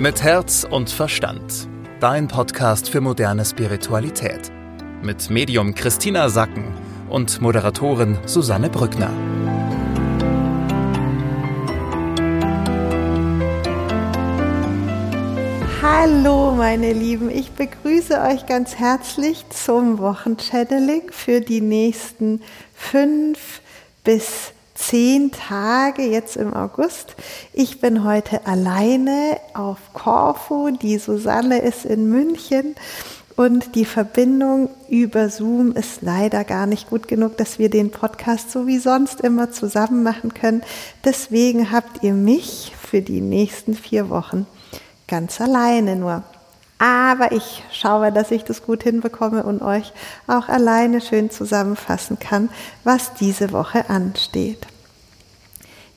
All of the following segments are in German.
Mit Herz und Verstand. Dein Podcast für moderne Spiritualität. Mit Medium Christina Sacken und Moderatorin Susanne Brückner. Hallo meine Lieben, ich begrüße euch ganz herzlich zum Wochenchanneling für die nächsten fünf bis zehn Tage jetzt im August. Ich bin heute alleine auf Corfu. Die Susanne ist in München und die Verbindung über Zoom ist leider gar nicht gut genug, dass wir den Podcast so wie sonst immer zusammen machen können. Deswegen habt ihr mich für die nächsten vier Wochen ganz alleine nur. Aber ich schaue, dass ich das gut hinbekomme und euch auch alleine schön zusammenfassen kann, was diese Woche ansteht.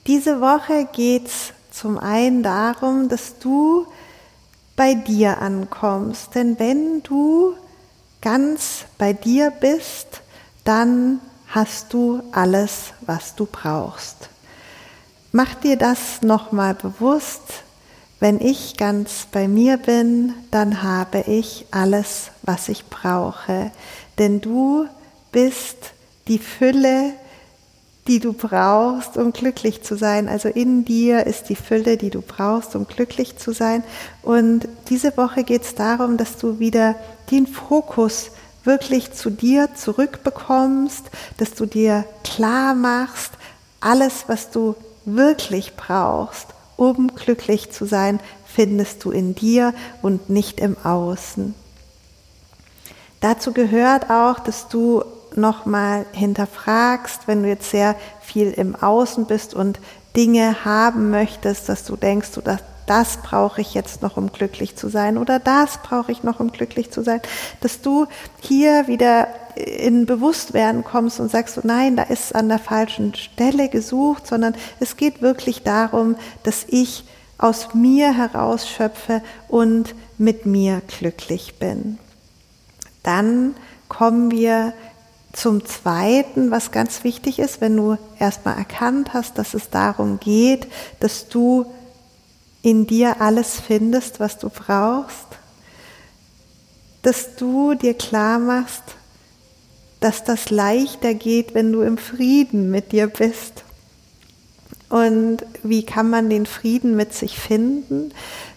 Diese Woche geht es zum einen darum, dass du bei dir ankommst. Denn wenn du ganz bei dir bist, dann hast du alles, was du brauchst. Mach dir das nochmal bewusst. Wenn ich ganz bei mir bin, dann habe ich alles, was ich brauche. Denn du bist die Fülle, die du brauchst, um glücklich zu sein. Also in dir ist die Fülle, die du brauchst, um glücklich zu sein. Und diese Woche geht es darum, dass du wieder den Fokus wirklich zu dir zurückbekommst, dass du dir klar machst, alles, was du wirklich brauchst, um glücklich zu sein, findest du in dir und nicht im Außen. Dazu gehört auch, dass du nochmal hinterfragst, wenn du jetzt sehr viel im Außen bist und Dinge haben möchtest, dass du denkst, du, das, das brauche ich jetzt noch, um glücklich zu sein oder das brauche ich noch, um glücklich zu sein, dass du hier wieder in Bewusstwerden kommst und sagst, so, nein, da ist an der falschen Stelle gesucht, sondern es geht wirklich darum, dass ich aus mir heraus schöpfe und mit mir glücklich bin. Dann kommen wir zum Zweiten, was ganz wichtig ist, wenn du erstmal erkannt hast, dass es darum geht, dass du in dir alles findest, was du brauchst, dass du dir klar machst, dass das leichter geht, wenn du im Frieden mit dir bist. Und wie kann man den Frieden mit sich finden?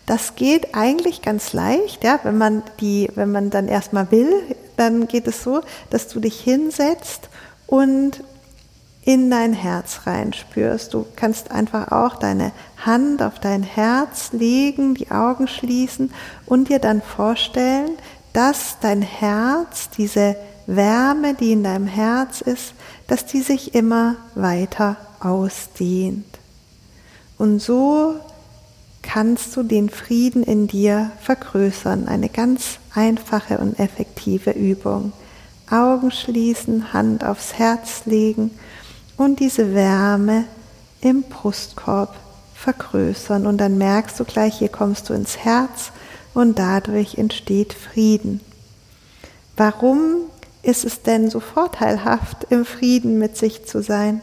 Das geht eigentlich ganz leicht, ja, wenn man die, wenn man dann erstmal will, dann geht es so, dass du dich hinsetzt und in dein Herz reinspürst. Du kannst einfach auch deine Hand auf dein Herz legen, die Augen schließen und dir dann vorstellen, dass dein Herz diese Wärme, die in deinem Herz ist, dass die sich immer weiter ausdehnt. Und so kannst du den Frieden in dir vergrößern. Eine ganz einfache und effektive Übung. Augen schließen, Hand aufs Herz legen und diese Wärme im Brustkorb vergrößern. Und dann merkst du gleich, hier kommst du ins Herz und dadurch entsteht Frieden. Warum ist es denn so vorteilhaft, im Frieden mit sich zu sein?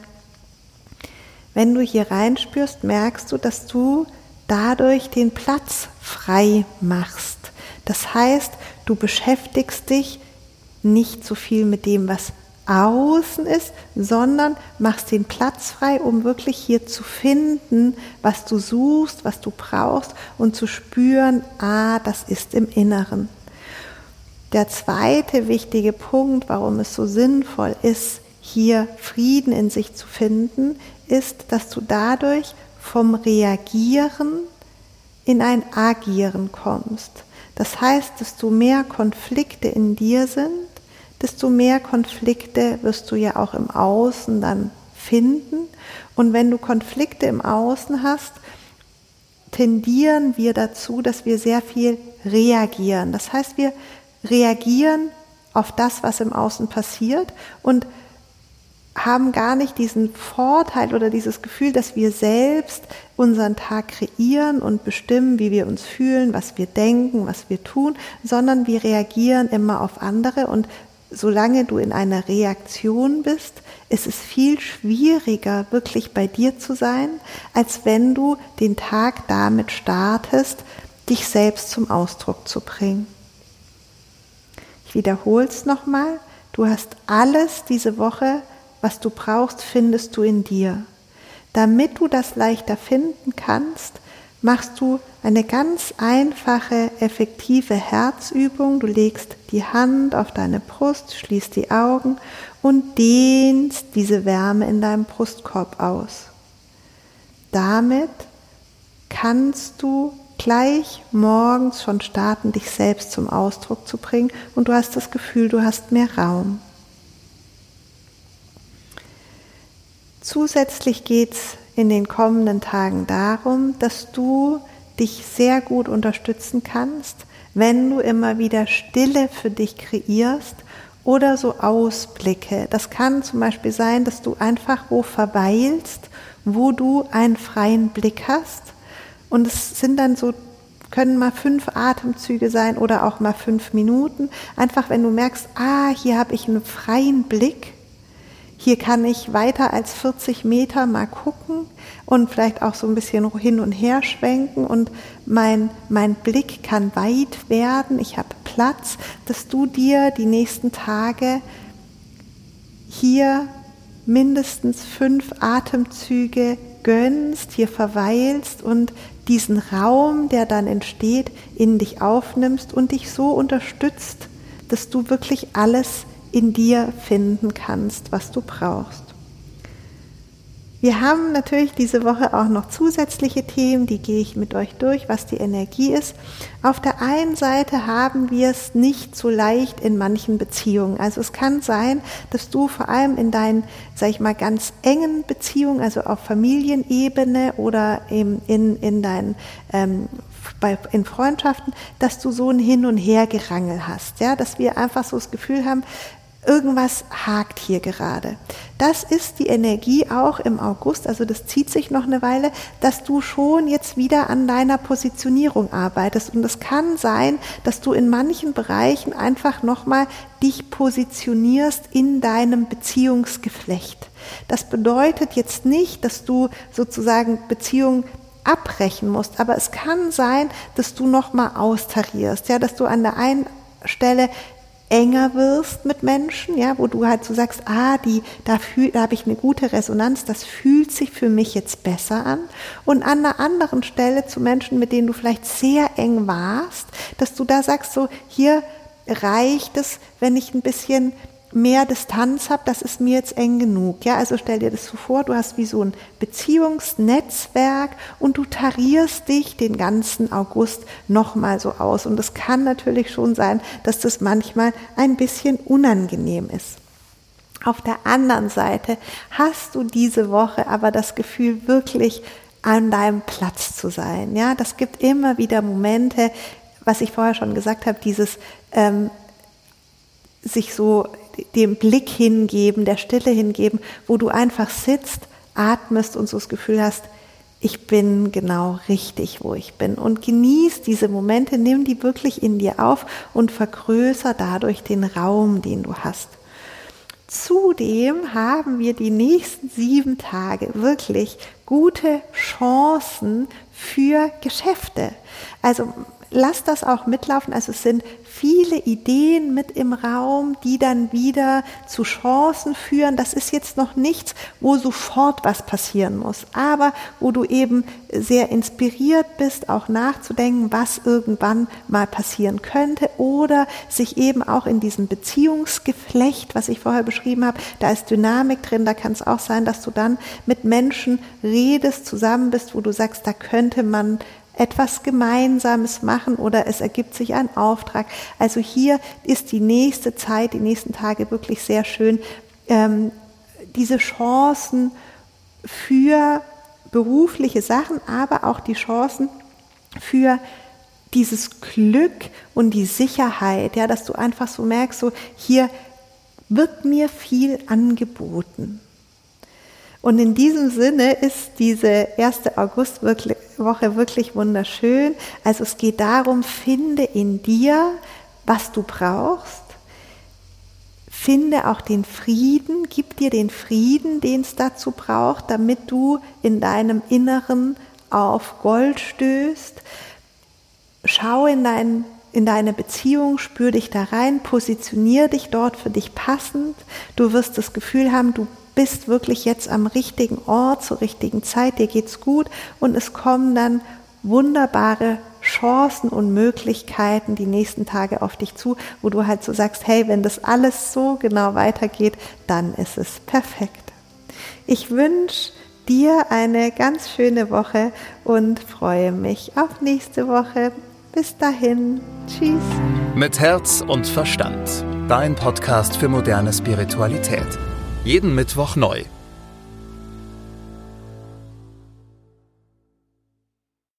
Wenn du hier reinspürst, merkst du, dass du dadurch den Platz frei machst. Das heißt, du beschäftigst dich nicht so viel mit dem, was außen ist, sondern machst den Platz frei, um wirklich hier zu finden, was du suchst, was du brauchst und zu spüren, ah, das ist im Inneren. Der zweite wichtige Punkt, warum es so sinnvoll ist, hier Frieden in sich zu finden, ist, dass du dadurch vom Reagieren in ein Agieren kommst. Das heißt, desto mehr Konflikte in dir sind, desto mehr Konflikte wirst du ja auch im Außen dann finden. Und wenn du Konflikte im Außen hast, tendieren wir dazu, dass wir sehr viel reagieren. Das heißt, wir reagieren auf das, was im Außen passiert und haben gar nicht diesen Vorteil oder dieses Gefühl, dass wir selbst unseren Tag kreieren und bestimmen, wie wir uns fühlen, was wir denken, was wir tun, sondern wir reagieren immer auf andere und solange du in einer Reaktion bist, ist es viel schwieriger, wirklich bei dir zu sein, als wenn du den Tag damit startest, dich selbst zum Ausdruck zu bringen. Ich wiederhole es nochmal. Du hast alles diese Woche, was du brauchst, findest du in dir. Damit du das leichter finden kannst, machst du eine ganz einfache, effektive Herzübung. Du legst die Hand auf deine Brust, schließt die Augen und dehnst diese Wärme in deinem Brustkorb aus. Damit kannst du gleich morgens schon starten, dich selbst zum Ausdruck zu bringen und du hast das Gefühl, du hast mehr Raum. Zusätzlich geht es in den kommenden Tagen darum, dass du dich sehr gut unterstützen kannst, wenn du immer wieder Stille für dich kreierst oder so Ausblicke. Das kann zum Beispiel sein, dass du einfach wo verweilst, wo du einen freien Blick hast. Und es sind dann so, können mal fünf Atemzüge sein oder auch mal fünf Minuten. Einfach wenn du merkst, ah, hier habe ich einen freien Blick hier kann ich weiter als 40 Meter mal gucken und vielleicht auch so ein bisschen hin und her schwenken und mein, mein Blick kann weit werden. Ich habe Platz, dass du dir die nächsten Tage hier mindestens fünf Atemzüge gönnst, hier verweilst und diesen Raum, der dann entsteht, in dich aufnimmst und dich so unterstützt, dass du wirklich alles in dir finden kannst, was du brauchst. Wir haben natürlich diese Woche auch noch zusätzliche Themen, die gehe ich mit euch durch, was die Energie ist. Auf der einen Seite haben wir es nicht so leicht in manchen Beziehungen. Also es kann sein, dass du vor allem in deinen, sag ich mal, ganz engen Beziehungen, also auf Familienebene oder in, in, in deinen ähm, bei, in Freundschaften, dass du so ein Hin- und Hergerangel hast, ja, dass wir einfach so das Gefühl haben, irgendwas hakt hier gerade. Das ist die Energie auch im August, also das zieht sich noch eine Weile, dass du schon jetzt wieder an deiner Positionierung arbeitest. Und es kann sein, dass du in manchen Bereichen einfach nochmal dich positionierst in deinem Beziehungsgeflecht. Das bedeutet jetzt nicht, dass du sozusagen Beziehungen abbrechen musst, aber es kann sein, dass du nochmal austarierst, ja, dass du an der einen Stelle enger wirst mit Menschen, ja, wo du halt so sagst, ah, die, da, da habe ich eine gute Resonanz, das fühlt sich für mich jetzt besser an. Und an einer anderen Stelle zu Menschen, mit denen du vielleicht sehr eng warst, dass du da sagst, so, hier reicht es, wenn ich ein bisschen mehr Distanz habe, das ist mir jetzt eng genug. Ja, also stell dir das so vor, du hast wie so ein Beziehungsnetzwerk und du tarierst dich den ganzen August nochmal so aus. Und es kann natürlich schon sein, dass das manchmal ein bisschen unangenehm ist. Auf der anderen Seite hast du diese Woche aber das Gefühl, wirklich an deinem Platz zu sein. Ja, das gibt immer wieder Momente, was ich vorher schon gesagt habe, dieses ähm, sich so dem Blick hingeben, der Stille hingeben, wo du einfach sitzt, atmest und so das Gefühl hast, ich bin genau richtig, wo ich bin. Und genieß diese Momente, nimm die wirklich in dir auf und vergrößer dadurch den Raum, den du hast. Zudem haben wir die nächsten sieben Tage wirklich gute Chancen für Geschäfte. Also lass das auch mitlaufen. Also es sind viele Ideen mit im Raum, die dann wieder zu Chancen führen. Das ist jetzt noch nichts, wo sofort was passieren muss, aber wo du eben sehr inspiriert bist, auch nachzudenken, was irgendwann mal passieren könnte oder sich eben auch in diesem Beziehungsgeflecht, was ich vorher beschrieben habe, da ist Dynamik drin, da kann es auch sein, dass du dann mit Menschen redest, zusammen bist, wo du sagst, da könnte man etwas Gemeinsames machen oder es ergibt sich ein Auftrag. Also hier ist die nächste Zeit, die nächsten Tage wirklich sehr schön, ähm, diese Chancen für berufliche Sachen, aber auch die Chancen für dieses Glück und die Sicherheit, ja, dass du einfach so merkst, so hier wird mir viel angeboten. Und in diesem Sinne ist diese erste Augustwoche wirklich wunderschön. Also es geht darum, finde in dir, was du brauchst. Finde auch den Frieden, gib dir den Frieden, den es dazu braucht, damit du in deinem Inneren auf Gold stößt. schau in, dein, in deine Beziehung, spür dich da rein, positionier dich dort für dich passend. Du wirst das Gefühl haben, du bist wirklich jetzt am richtigen Ort zur richtigen Zeit, dir geht's gut und es kommen dann wunderbare Chancen und Möglichkeiten die nächsten Tage auf dich zu, wo du halt so sagst, hey, wenn das alles so genau weitergeht, dann ist es perfekt. Ich wünsche dir eine ganz schöne Woche und freue mich auf nächste Woche. Bis dahin. Tschüss. Mit Herz und Verstand. Dein Podcast für moderne Spiritualität. Jeden Mittwoch neu.